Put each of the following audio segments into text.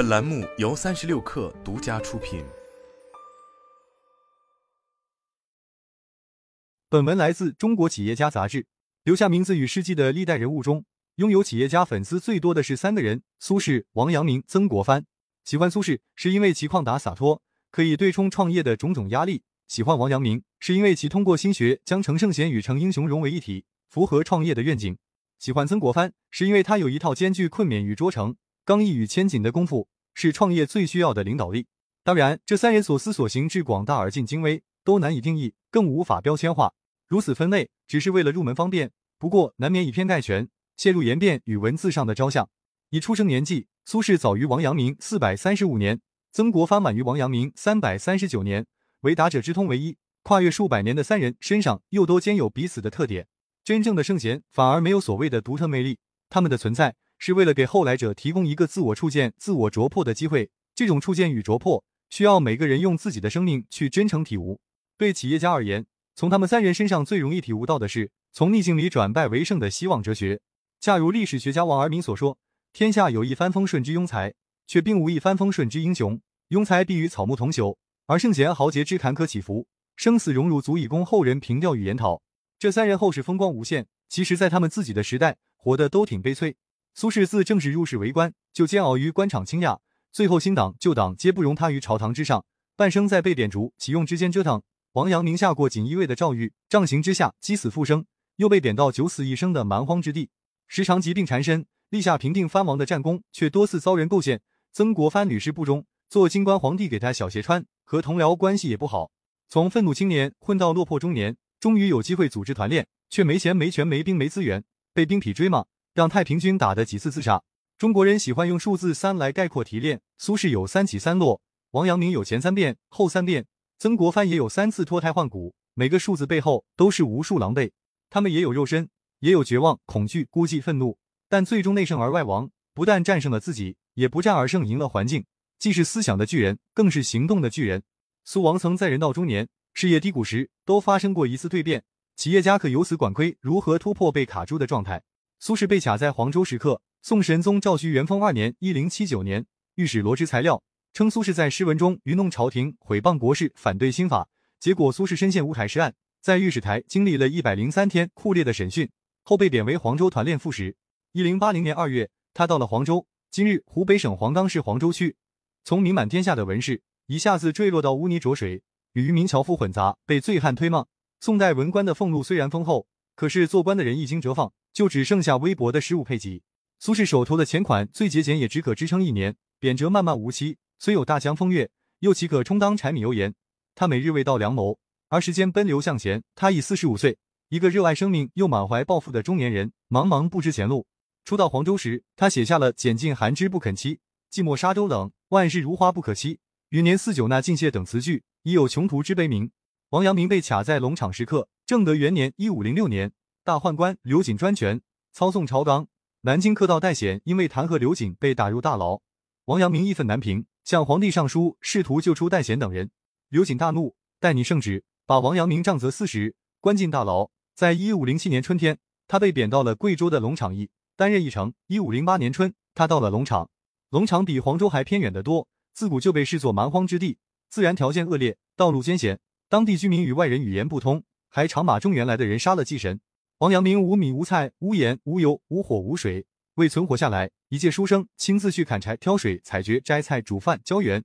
本栏目由三十六氪独家出品。本文来自《中国企业家》杂志。留下名字与事迹的历代人物中，拥有企业家粉丝最多的是三个人：苏轼、王阳明、曾国藩。喜欢苏轼是因为其旷达洒脱，可以对冲创业的种种压力；喜欢王阳明是因为其通过心学将成圣贤与成英雄融为一体，符合创业的愿景。喜欢曾国藩，是因为他有一套兼具困勉与卓成、刚毅与谦谨的功夫，是创业最需要的领导力。当然，这三人所思所行之广大而尽精微，都难以定义，更无法标签化。如此分类，只是为了入门方便。不过，难免以偏概全，陷入言辩与文字上的招向。以出生年纪，苏轼早于王阳明四百三十五年，曾国藩晚于王阳明三百三十九年，为达者之通为一，跨越数百年的三人身上，又都兼有彼此的特点。真正的圣贤反而没有所谓的独特魅力，他们的存在是为了给后来者提供一个自我触见、自我琢破的机会。这种触见与琢破，需要每个人用自己的生命去真诚体悟。对企业家而言，从他们三人身上最容易体悟到的是从逆境里转败为胜的希望哲学。恰如历史学家王尔明所说：“天下有一帆风顺之庸才，却并无一帆风顺之英雄。庸才必与草木同朽，而圣贤豪杰之坎坷起伏、生死荣辱，足以供后人凭吊与研讨。”这三人后世风光无限，其实，在他们自己的时代，活得都挺悲催。苏轼自正式入仕为官，就煎熬于官场倾轧，最后新党旧党皆不容他于朝堂之上，半生在被贬逐启用之间折腾。王阳明下过锦衣卫的诏狱，杖刑之下击死复生，又被贬到九死一生的蛮荒之地，时常疾病缠身，立下平定藩王的战功，却多次遭人构陷。曾国藩屡试不忠，做京官皇帝给他小鞋穿，和同僚关系也不好，从愤怒青年混到落魄中年。终于有机会组织团练，却没钱、没权、没兵、没资源，被兵痞追骂，让太平军打的几次自杀。中国人喜欢用数字三来概括提炼。苏轼有三起三落，王阳明有前三变、后三变，曾国藩也有三次脱胎换骨。每个数字背后都是无数狼狈。他们也有肉身，也有绝望、恐惧、孤寂、愤怒，但最终内胜而外亡，不但战胜了自己，也不战而胜，赢了环境。既是思想的巨人，更是行动的巨人。苏王曾在人到中年。事业低谷时，都发生过一次蜕变。企业家可由此管窥如何突破被卡住的状态。苏轼被卡在黄州时刻。宋神宗赵顼元丰二年（一零七九年），御史罗织材料，称苏轼在诗文中愚弄朝廷，毁谤国事，反对新法。结果苏轼深陷乌台诗案，在御史台经历了一百零三天酷烈的审讯，后被贬为黄州团练副使。一零八零年二月，他到了黄州（今日湖北省黄冈市黄州区），从名满天下的文士，一下子坠落到污泥浊水。与渔民樵夫混杂，被醉汉推骂。宋代文官的俸禄虽然丰厚，可是做官的人一经折放，就只剩下微薄的十五配给。苏轼手头的钱款最节俭，也只可支撑一年。贬谪漫漫无期，虽有大江风月，又岂可充当柴米油盐？他每日未到良谋，而时间奔流向前。他已四十五岁，一个热爱生命又满怀抱负的中年人，茫茫不知前路。初到黄州时，他写下了“拣尽寒枝不肯栖，寂寞沙洲冷，万事如花不可栖，余年似酒那尽谢”等词句。已有穷途之悲鸣。王阳明被卡在龙场时刻。正德元年（一五零六年），大宦官刘瑾专权，操纵朝纲。南京客道戴显因为弹劾刘瑾被打入大牢。王阳明义愤难平，向皇帝上书，试图救出戴显等人。刘瑾大怒，代拟圣旨，把王阳明杖责四十，关进大牢。在一五零七年春天，他被贬到了贵州的龙场驿，担任驿丞。一五零八年春，他到了龙场。龙场比黄州还偏远得多，自古就被视作蛮荒之地。自然条件恶劣，道路艰险，当地居民与外人语言不通，还常把中原来的人杀了祭神。王阳明无米无菜无盐无油无火无水，为存活下来，一介书生亲自去砍柴、挑水、采蕨、摘菜、煮饭、浇园。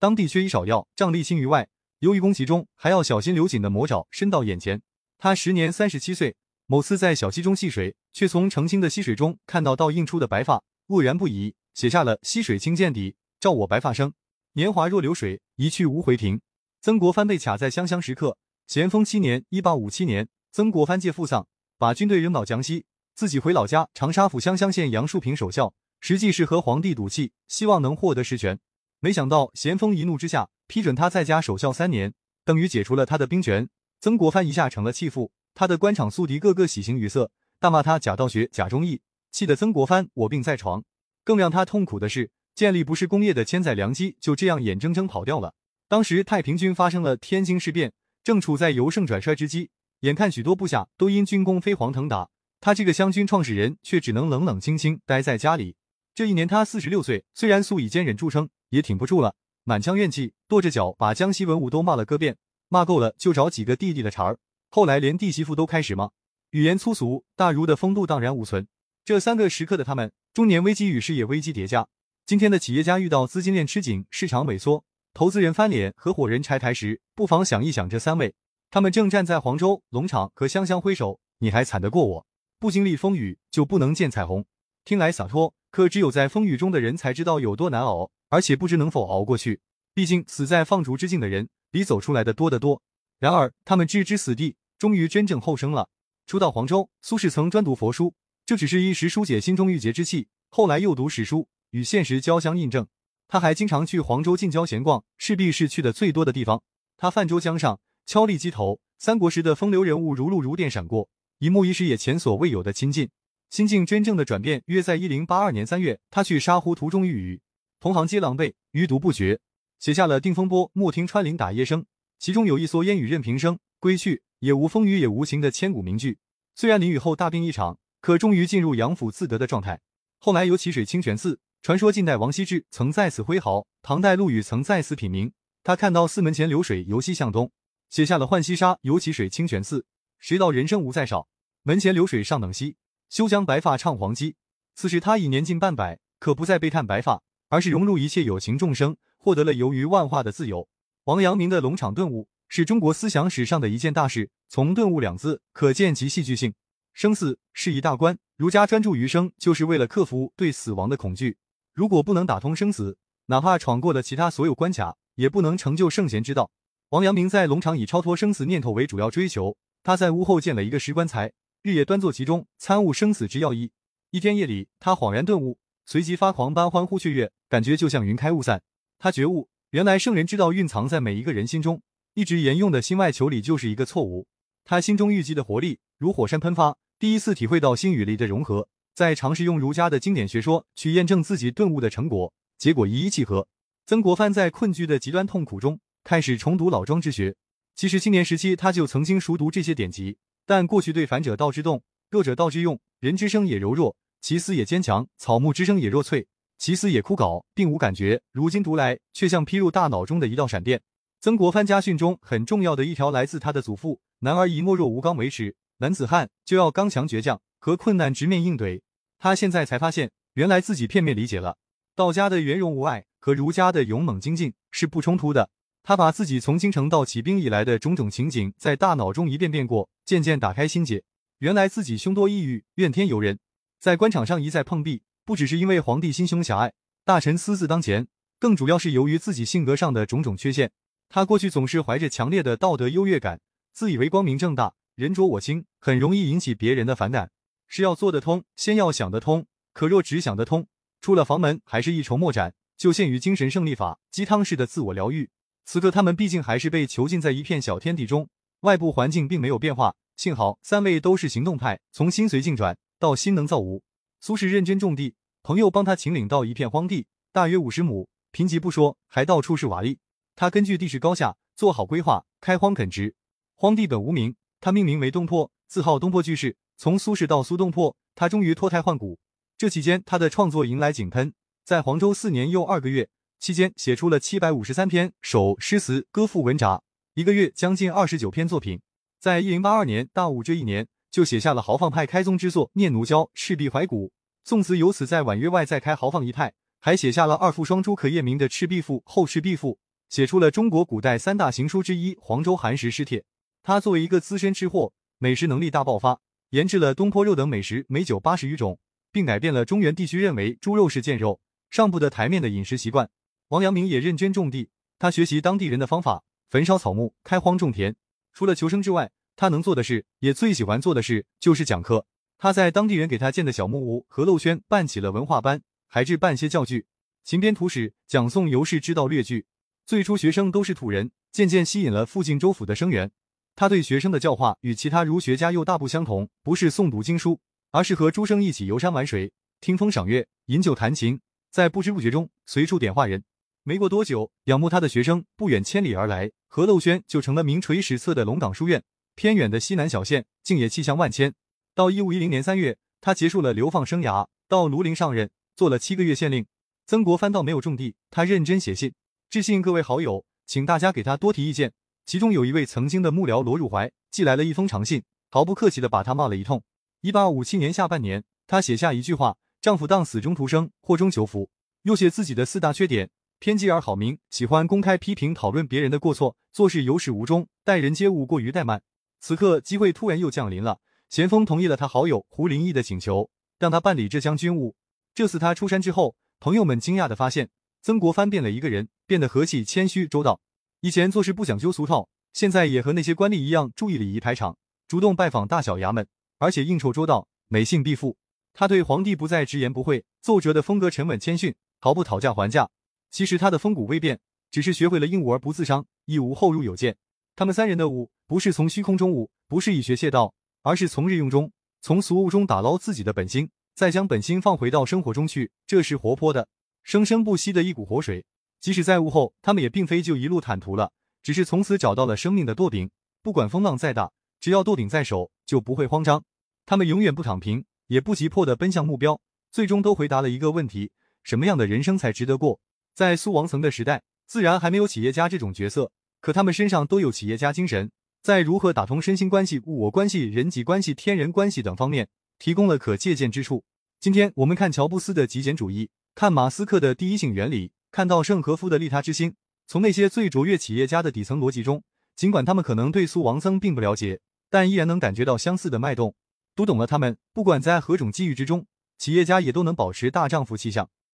当地缺医少药，瘴疠侵于外，由于攻其中，还要小心刘瑾的魔爪伸到眼前。他时年三十七岁，某次在小溪中戏水，却从澄清的溪水中看到倒映出的白发，愕然不已，写下了“溪水清见底，照我白发生”。年华若流水，一去无回庭。曾国藩被卡在湘乡时刻。咸丰七年（一八五七年），曾国藩借父丧，把军队扔到江西，自己回老家长沙府湘乡县杨树坪守孝，实际是和皇帝赌气，希望能获得实权。没想到咸丰一怒之下，批准他在家守孝三年，等于解除了他的兵权。曾国藩一下成了弃妇，他的官场宿敌个个喜形于色，大骂他假道学、假忠义，气得曾国藩卧病在床。更让他痛苦的是。建立不是工业的千载良机就这样眼睁睁跑掉了。当时太平军发生了天津事变，正处在由盛转衰之机，眼看许多部下都因军功飞黄腾达，他这个湘军创始人却只能冷冷清清待在家里。这一年他四十六岁，虽然素以坚忍著称，也挺不住了，满腔怨气，跺着脚把江西文武都骂了个遍，骂够了就找几个弟弟的茬儿。后来连弟媳妇都开始骂，语言粗俗，大儒的风度荡然无存。这三个时刻的他们，中年危机与事业危机叠加。今天的企业家遇到资金链吃紧、市场萎缩、投资人翻脸、合伙人拆台时，不妨想一想这三位。他们正站在黄州龙场，和香香挥手：“你还惨得过我？不经历风雨，就不能见彩虹。”听来洒脱，可只有在风雨中的人才知道有多难熬，而且不知能否熬过去。毕竟死在放逐之境的人，比走出来的多得多。然而，他们置之死地，终于真正后生了。初到黄州，苏轼曾专读佛书，这只是一时疏解心中郁结之气。后来又读史书。与现实交相印证，他还经常去黄州近郊闲逛，势必是去的最多的地方。他泛舟江上，敲立机头，三国时的风流人物如露如电闪过，一幕一时也前所未有的亲近。心境真正的转变，约在一零八二年三月，他去沙湖途中遇雨，同行皆狼狈，余独不绝，写下了《定风波》《莫听穿林打叶声》，其中有一蓑烟雨任平生，归去也无风雨也无晴的千古名句。虽然淋雨后大病一场，可终于进入养府自得的状态。后来有起水清泉寺。传说晋代王羲之曾在此挥毫，唐代陆羽曾在此品茗。他看到寺门前流水由西向东，写下了《浣溪沙·游其水清泉寺》。谁道人生无再少，门前流水尚等稀。休将白发唱黄鸡。此时他已年近半百，可不再悲叹白发，而是融入一切有情众生，获得了游于万化的自由。王阳明的龙场顿悟是中国思想史上的一件大事，从顿悟两字可见其戏剧性。生死是一大关，儒家专注余生，就是为了克服对死亡的恐惧。如果不能打通生死，哪怕闯过了其他所有关卡，也不能成就圣贤之道。王阳明在龙场以超脱生死念头为主要追求。他在屋后建了一个石棺材，日夜端坐其中，参悟生死之要义。一天夜里，他恍然顿悟，随即发狂般欢呼雀跃，感觉就像云开雾散。他觉悟，原来圣人之道蕴藏在每一个人心中，一直沿用的心外求理就是一个错误。他心中郁积的活力如火山喷发，第一次体会到心与力的融合。在尝试用儒家的经典学说去验证自己顿悟的成果，结果一一契合。曾国藩在困居的极端痛苦中开始重读老庄之学。其实青年时期他就曾经熟读这些典籍，但过去对反者道之动，弱者道之用，人之生也柔弱，其思也坚强，草木之声也弱脆，其思也枯槁，并无感觉。如今读来，却像劈入大脑中的一道闪电。曾国藩家训中很重要的一条来自他的祖父：男儿以懦弱无刚为耻，男子汉就要刚强倔强，和困难直面应对。他现在才发现，原来自己片面理解了道家的圆融无碍和儒家的勇猛精进是不冲突的。他把自己从京城到起兵以来的种种情景在大脑中一遍遍过，渐渐打开心结。原来自己凶多抑郁，怨天尤人，在官场上一再碰壁，不只是因为皇帝心胸狭隘，大臣私自当前，更主要是由于自己性格上的种种缺陷。他过去总是怀着强烈的道德优越感，自以为光明正大，人浊我清，很容易引起别人的反感。是要做得通，先要想得通。可若只想得通，出了房门还是一筹莫展，就陷于精神胜利法鸡汤式的自我疗愈。此刻他们毕竟还是被囚禁在一片小天地中，外部环境并没有变化。幸好三位都是行动派，从心随境转到心能造物。苏轼认真种地，朋友帮他请领到一片荒地，大约五十亩，贫瘠不说，还到处是瓦砾。他根据地势高下做好规划，开荒垦殖。荒地本无名，他命名为东坡，自号东坡居士。从苏轼到苏东坡，他终于脱胎换骨。这期间，他的创作迎来井喷。在黄州四年又二个月期间，写出了七百五十三篇首诗词歌赋文札，一个月将近二十九篇作品。在一零八二年大武这一年，就写下了豪放派开宗之作《念奴娇·赤壁怀古》，宋词由此在婉约外再开豪放一派。还写下了二赋双出可验明的《赤壁赋》《后赤壁赋》，写出了中国古代三大行书之一《黄州寒食诗帖》。他作为一个资深吃货，美食能力大爆发。研制了东坡肉等美食美酒八十余种，并改变了中原地区认为猪肉是贱肉上不得台面的饮食习惯。王阳明也认真种地，他学习当地人的方法，焚烧草木，开荒种田。除了求生之外，他能做的事，也最喜欢做的事就是讲课。他在当地人给他建的小木屋和陋轩办起了文化班，还制办些教具，勤编图史，讲诵游氏之道略句。最初学生都是土人，渐渐吸引了附近州府的生源。他对学生的教化与其他儒学家又大不相同，不是诵读经书，而是和诸生一起游山玩水、听风赏月、饮酒弹琴，在不知不觉中随处点化人。没过多久，仰慕他的学生不远千里而来，何陋轩就成了名垂史册的龙岗书院。偏远的西南小县，竟也气象万千。到一五一零年三月，他结束了流放生涯，到庐陵上任，做了七个月县令。曾国藩倒没有种地，他认真写信致信各位好友，请大家给他多提意见。其中有一位曾经的幕僚罗汝怀寄来了一封长信，毫不客气的把他骂了一通。一八五七年下半年，他写下一句话：“丈夫当死中图生，祸中求福。”又写自己的四大缺点：偏激而好名，喜欢公开批评讨论别人的过错，做事有始无终，待人接物过于怠慢。此刻机会突然又降临了，咸丰同意了他好友胡林翼的请求，让他办理浙江军务。这次他出山之后。朋友们惊讶的发现，曾国藩变了一个人，变得和气、谦虚、周到。以前做事不讲究俗套，现在也和那些官吏一样注意礼仪排场，主动拜访大小衙门，而且应酬周到，每信必复。他对皇帝不再直言不讳，奏折的风格沉稳谦逊，毫不讨价还价。其实他的风骨未变，只是学会了应物而不自伤，亦无后入有见。他们三人的悟，不是从虚空中悟，不是以学谢道，而是从日用中，从俗物中打捞自己的本心。再将本心放回到生活中去，这是活泼的、生生不息的一股活水。即使在悟后，他们也并非就一路坦途了，只是从此找到了生命的舵柄。不管风浪再大，只要舵柄在手，就不会慌张。他们永远不躺平，也不急迫的奔向目标，最终都回答了一个问题：什么样的人生才值得过？在苏王层的时代，自然还没有企业家这种角色，可他们身上都有企业家精神，在如何打通身心关系、物我关系、人际关系、天人关系等方面。提供了可借鉴之处。今天我们看乔布斯的极简主义，看马斯克的第一性原理，看到盛和夫的利他之心。从那些最卓越企业家的底层逻辑中，尽管他们可能对苏王僧并不了解，但依然能感觉到相似的脉动。读懂了他们，不管在何种机遇之中，企业家也都能保持大丈夫气象。